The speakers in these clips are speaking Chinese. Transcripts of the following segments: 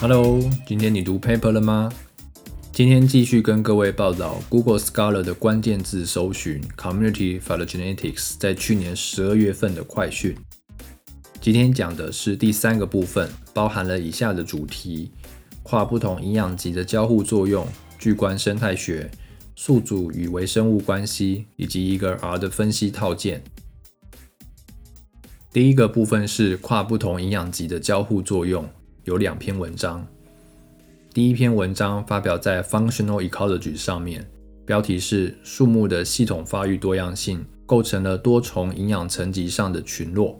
Hello，今天你读 paper 了吗？今天继续跟各位报道 Google Scholar 的关键字搜寻 Community Phylogenetics 在去年十二月份的快讯。今天讲的是第三个部分，包含了以下的主题：跨不同营养级的交互作用、巨观生态学、宿主与微生物关系，以及一个 R 的分析套件。第一个部分是跨不同营养级的交互作用。有两篇文章，第一篇文章发表在《Functional Ecology》上面，标题是“树木的系统发育多样性构成了多重营养层级上的群落”。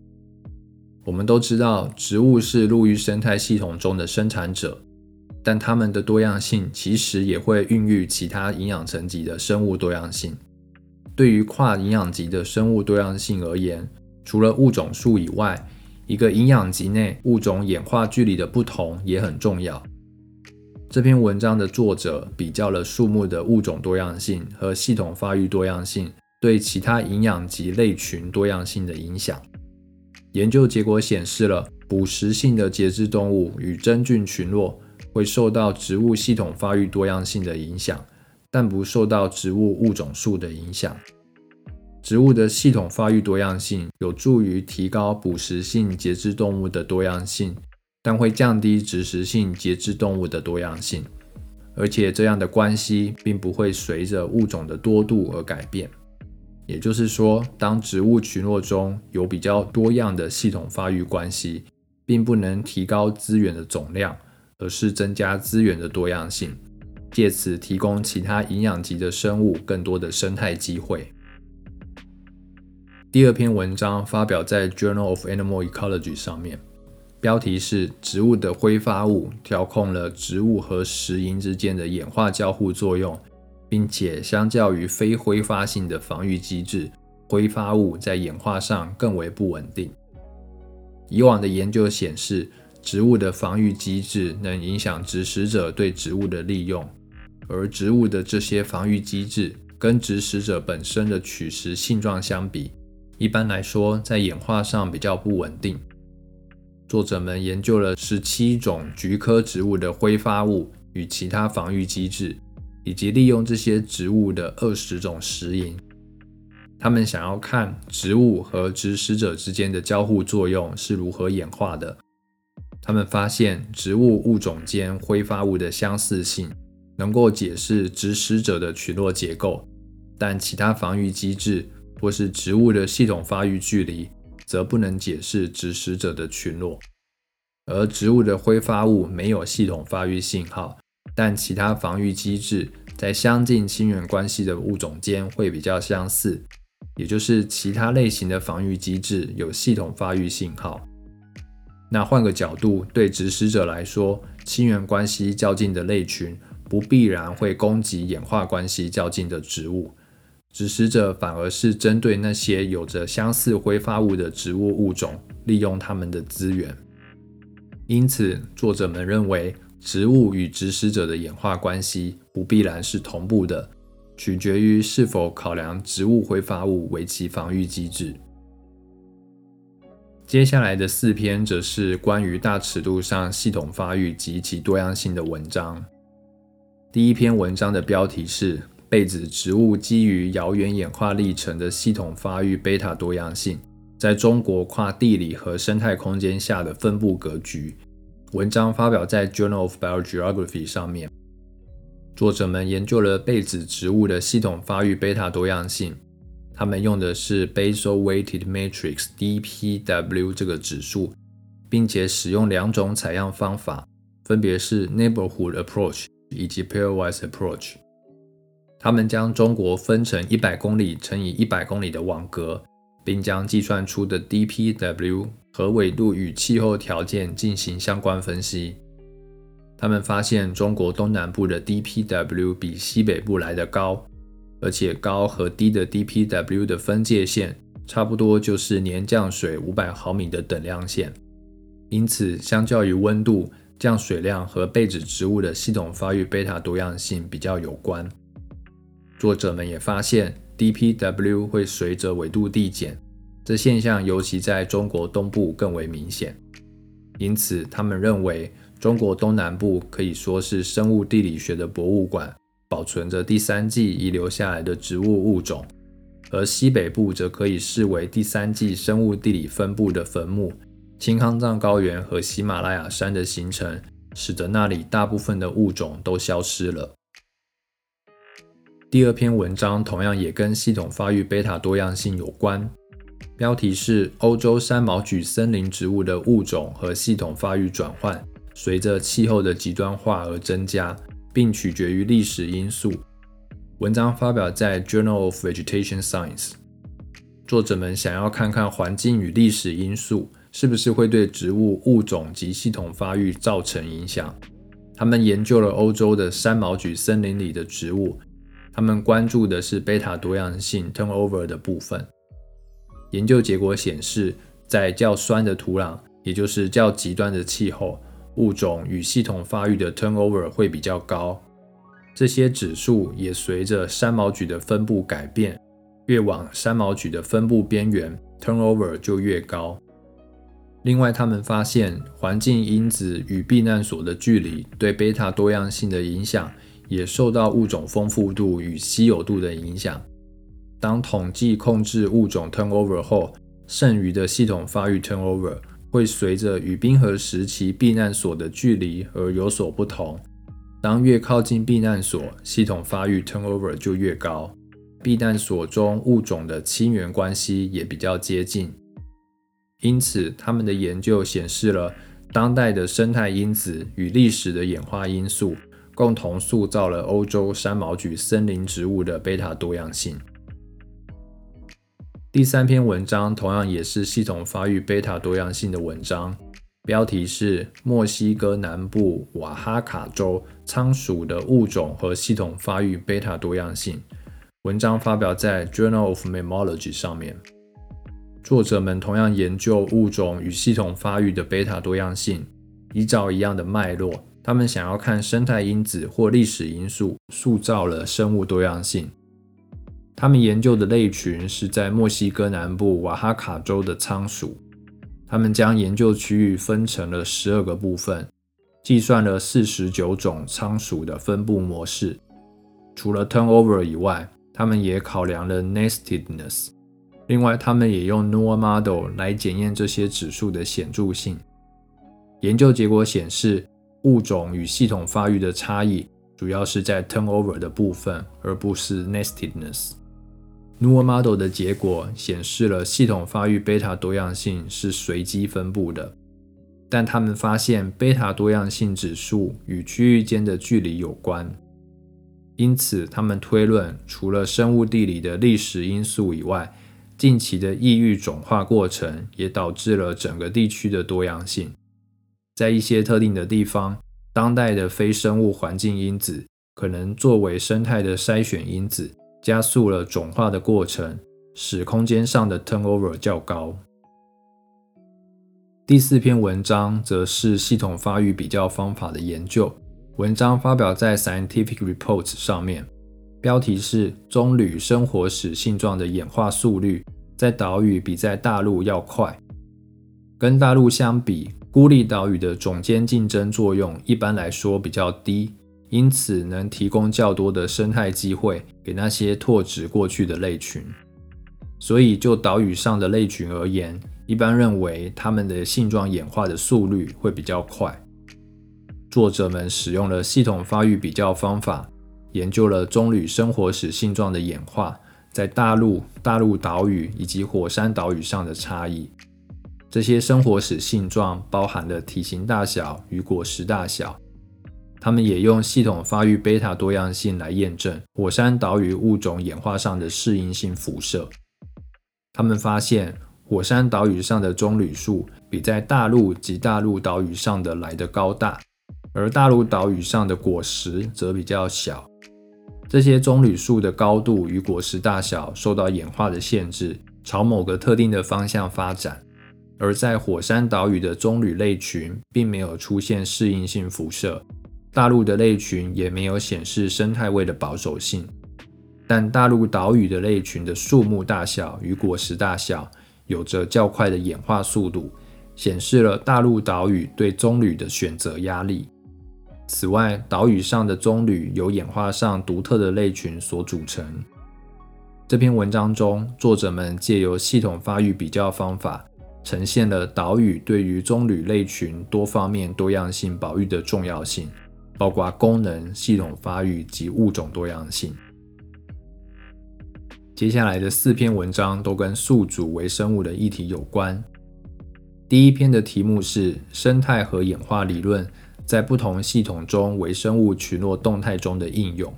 我们都知道，植物是陆域生态系统中的生产者，但它们的多样性其实也会孕育其他营养层级的生物多样性。对于跨营养级的生物多样性而言，除了物种数以外，一个营养级内物种演化距离的不同也很重要。这篇文章的作者比较了树木的物种多样性和系统发育多样性对其他营养级类群多样性的影响。研究结果显示了捕食性的节肢动物与真菌群落会受到植物系统发育多样性的影响，但不受到植物物种数的影响。植物的系统发育多样性有助于提高捕食性节肢动物的多样性，但会降低植食性节肢动物的多样性。而且这样的关系并不会随着物种的多度而改变。也就是说，当植物群落中有比较多样的系统发育关系，并不能提高资源的总量，而是增加资源的多样性，借此提供其他营养级的生物更多的生态机会。第二篇文章发表在《Journal of Animal Ecology》上面，标题是“植物的挥发物调控了植物和食蝇之间的演化交互作用，并且相较于非挥发性的防御机制，挥发物在演化上更为不稳定。以往的研究显示，植物的防御机制能影响植食者对植物的利用，而植物的这些防御机制跟植食者本身的取食性状相比。一般来说，在演化上比较不稳定。作者们研究了十七种菊科植物的挥发物与其他防御机制，以及利用这些植物的二十种食蝇。他们想要看植物和植食者之间的交互作用是如何演化的。他们发现，植物物种间挥发物的相似性能够解释植食者的群落结构，但其他防御机制。或是植物的系统发育距离，则不能解释植食者的群落。而植物的挥发物没有系统发育信号，但其他防御机制在相近亲缘关系的物种间会比较相似，也就是其他类型的防御机制有系统发育信号。那换个角度，对植食者来说，亲缘关系较近的类群不必然会攻击演化关系较近的植物。指食者反而是针对那些有着相似挥发物的植物物种，利用它们的资源。因此，作者们认为，植物与指食者的演化关系不必然是同步的，取决于是否考量植物挥发物为其防御机制。接下来的四篇则是关于大尺度上系统发育及其多样性的文章。第一篇文章的标题是。被子植物基于遥远演化历程的系统发育贝塔多样性，在中国跨地理和生态空间下的分布格局。文章发表在《Journal of Biogeography》上面。作者们研究了被子植物的系统发育贝塔多样性，他们用的是 Basal Weighted Matrix（DPW） 这个指数，并且使用两种采样方法，分别是 Neighborhood Approach 以及 Pairwise Approach。他们将中国分成一百公里乘以一百公里的网格，并将计算出的 DPW 和纬度与气候条件进行相关分析。他们发现中国东南部的 DPW 比西北部来得高，而且高和低的 DPW 的分界线差不多就是年降水五百毫米的等量线。因此，相较于温度，降水量和被子植物的系统发育贝塔多样性比较有关。作者们也发现，DPW 会随着纬度递减，这现象尤其在中国东部更为明显。因此，他们认为中国东南部可以说是生物地理学的博物馆，保存着第三纪遗留下来的植物物种；而西北部则可以视为第三纪生物地理分布的坟墓。青康藏高原和喜马拉雅山的形成，使得那里大部分的物种都消失了。第二篇文章同样也跟系统发育贝塔多样性有关，标题是欧洲山毛榉森林植物的物种和系统发育转换。随着气候的极端化而增加，并取决于历史因素。文章发表在《Journal of Vegetation Science》。作者们想要看看环境与历史因素是不是会对植物物种及系统发育造成影响。他们研究了欧洲的山毛榉森林里的植物，他们关注的是贝塔多样性 （turnover） 的部分。研究结果显示，在较酸的土壤，也就是较极端的气候。物种与系统发育的 turnover 会比较高，这些指数也随着山毛榉的分布改变，越往山毛榉的分布边缘，turnover 就越高。另外，他们发现环境因子与避难所的距离对贝塔多样性的影响，也受到物种丰富度与稀有度的影响。当统计控制物种 turnover 后，剩余的系统发育 turnover。会随着与冰河时期避难所的距离而有所不同。当越靠近避难所，系统发育 turnover 就越高。避难所中物种的亲缘关系也比较接近。因此，他们的研究显示了当代的生态因子与历史的演化因素共同塑造了欧洲山毛榉森林植物的贝塔多样性。第三篇文章同样也是系统发育贝塔多样性的文章，标题是《墨西哥南部瓦哈卡州仓鼠的物种和系统发育贝塔多样性》。文章发表在《Journal of Mammalogy》上面。作者们同样研究物种与系统发育的贝塔多样性，依照一样的脉络，他们想要看生态因子或历史因素塑造了生物多样性。他们研究的类群是在墨西哥南部瓦哈卡州的仓鼠。他们将研究区域分成了十二个部分，计算了四十九种仓鼠的分布模式。除了 turnover 以外，他们也考量了 nestedness。另外，他们也用 NOAA model 来检验这些指数的显著性。研究结果显示，物种与系统发育的差异主要是在 turnover 的部分，而不是 nestedness。Nuermodel 的结果显示了系统发育贝塔多样性是随机分布的，但他们发现贝塔多样性指数与区域间的距离有关，因此他们推论，除了生物地理的历史因素以外，近期的异域种化过程也导致了整个地区的多样性。在一些特定的地方，当代的非生物环境因子可能作为生态的筛选因子。加速了种化的过程，使空间上的 turnover 较高。第四篇文章则是系统发育比较方法的研究，文章发表在 Scientific Reports 上面，标题是棕榈生活史性状的演化速率在岛屿比在大陆要快。跟大陆相比，孤立岛屿的种间竞争作用一般来说比较低。因此，能提供较多的生态机会给那些拓殖过去的类群。所以，就岛屿上的类群而言，一般认为它们的性状演化的速率会比较快。作者们使用了系统发育比较方法，研究了棕榈生活史性状的演化在大陆、大陆岛屿以及火山岛屿上的差异。这些生活史性状包含了体型大小与果实大小。他们也用系统发育贝塔多样性来验证火山岛屿物种演化上的适应性辐射。他们发现，火山岛屿上的棕榈树比在大陆及大陆岛屿上的来得高大，而大陆岛屿上的果实则比较小。这些棕榈树的高度与果实大小受到演化的限制，朝某个特定的方向发展。而在火山岛屿的棕榈类群并没有出现适应性辐射。大陆的类群也没有显示生态位的保守性，但大陆岛屿的类群的树木大小与果实大小有着较快的演化速度，显示了大陆岛屿对棕榈的选择压力。此外，岛屿上的棕榈由演化上独特的类群所组成。这篇文章中，作者们借由系统发育比较方法，呈现了岛屿对于棕榈类群多方面多样性保育的重要性，包括功能、系统发育及物种多样性。接下来的四篇文章都跟宿主微生物的议题有关。第一篇的题目是生态和演化理论。在不同系统中微生物群落动态中的应用，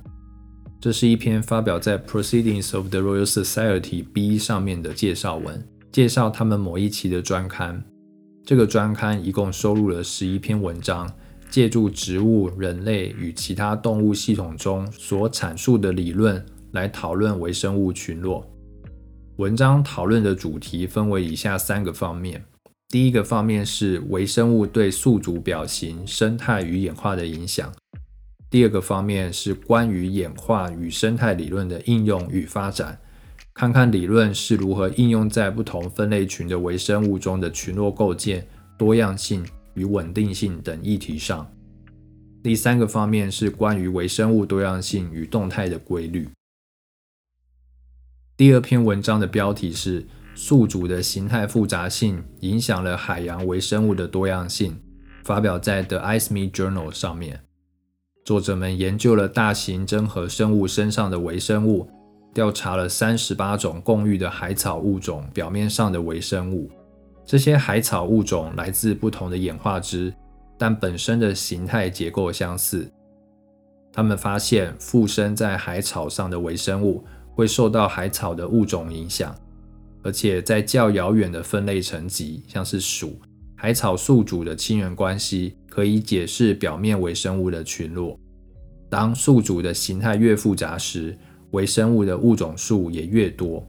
这是一篇发表在《Proceedings of the Royal Society B》上面的介绍文，介绍他们某一期的专刊。这个专刊一共收录了十一篇文章，借助植物、人类与其他动物系统中所阐述的理论来讨论微生物群落。文章讨论的主题分为以下三个方面。第一个方面是微生物对宿主表型、生态与演化的影响。第二个方面是关于演化与生态理论的应用与发展，看看理论是如何应用在不同分类群的微生物中的群落构建、多样性与稳定性等议题上。第三个方面是关于微生物多样性与动态的规律。第二篇文章的标题是。宿主的形态复杂性影响了海洋微生物的多样性，发表在《The ISME Journal》上面。作者们研究了大型真核生物身上的微生物，调查了三十八种共育的海草物种表面上的微生物。这些海草物种来自不同的演化支，但本身的形态结构相似。他们发现附生在海草上的微生物会受到海草的物种影响。而且在较遥远的分类层级，像是属海草宿主的亲缘关系，可以解释表面微生物的群落。当宿主的形态越复杂时，微生物的物种数也越多。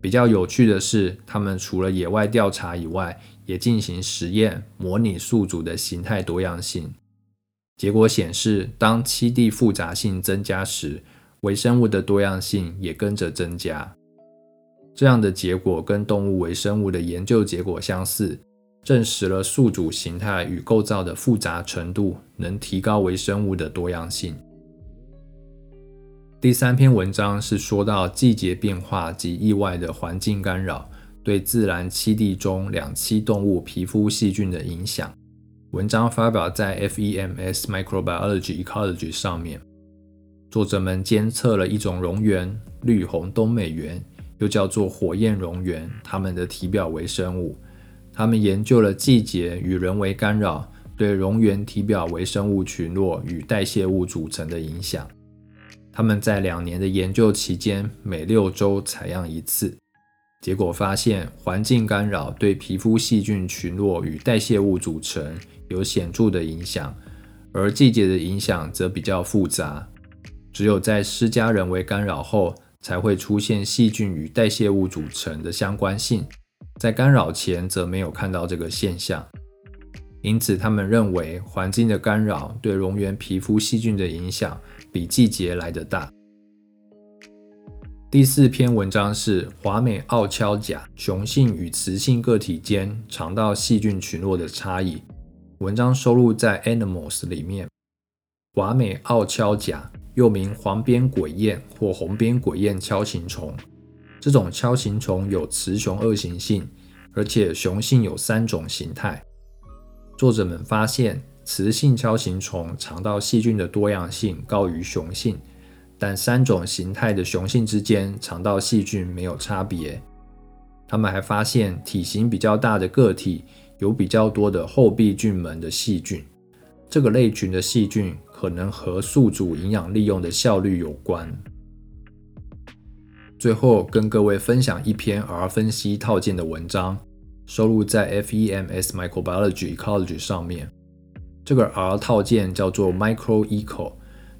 比较有趣的是，他们除了野外调查以外，也进行实验，模拟宿主的形态多样性。结果显示，当栖地复杂性增加时，微生物的多样性也跟着增加。这样的结果跟动物微生物的研究结果相似，证实了宿主形态与构造的复杂程度能提高微生物的多样性。第三篇文章是说到季节变化及意外的环境干扰对自然栖地中两栖动物皮肤细菌的影响。文章发表在《FEMS Microbiology Ecology》上面。作者们监测了一种蝾螈——绿红冬美螈。又叫做火焰蝾螈，它们的体表微生物。他们研究了季节与人为干扰对蝾螈体表微生物群落与代谢物组成的影响。他们在两年的研究期间，每六周采样一次，结果发现环境干扰对皮肤细菌群落与代谢物组成有显著的影响，而季节的影响则比较复杂。只有在施加人为干扰后。才会出现细菌与代谢物组成的相关性，在干扰前则没有看到这个现象，因此他们认为环境的干扰对蝾螈皮肤细菌的影响比季节来得大。第四篇文章是华美奥锹甲雄性与雌性个体间肠道细菌群落的差异，文章收录在《Animals》里面。华美奥锹甲。又名黄边鬼燕或红边鬼燕锹形虫，这种锹形虫有雌雄二型性，而且雄性有三种形态。作者们发现，雌性锹形虫肠道细菌的多样性高于雄性，但三种形态的雄性之间肠道细菌没有差别。他们还发现，体型比较大的个体有比较多的后壁菌门的细菌，这个类群的细菌。可能和宿主营养利用的效率有关。最后跟各位分享一篇 R 分析套件的文章，收录在 FEMS Microbiology Ecology 上面。这个 R 套件叫做 MicroEco，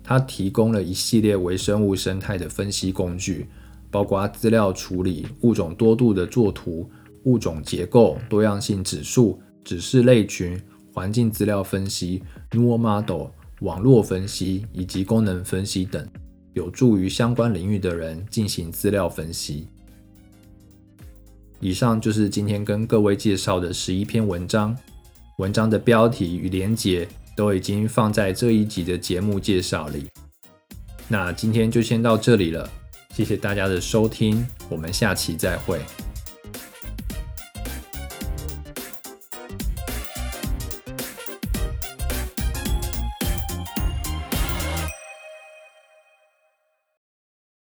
它提供了一系列微生物生态的分析工具，包括资料处理、物种多度的作图、物种结构、多样性指数、指示类群、环境资料分析、Null Model。网络分析以及功能分析等，有助于相关领域的人进行资料分析。以上就是今天跟各位介绍的十一篇文章，文章的标题与连结都已经放在这一集的节目介绍里。那今天就先到这里了，谢谢大家的收听，我们下期再会。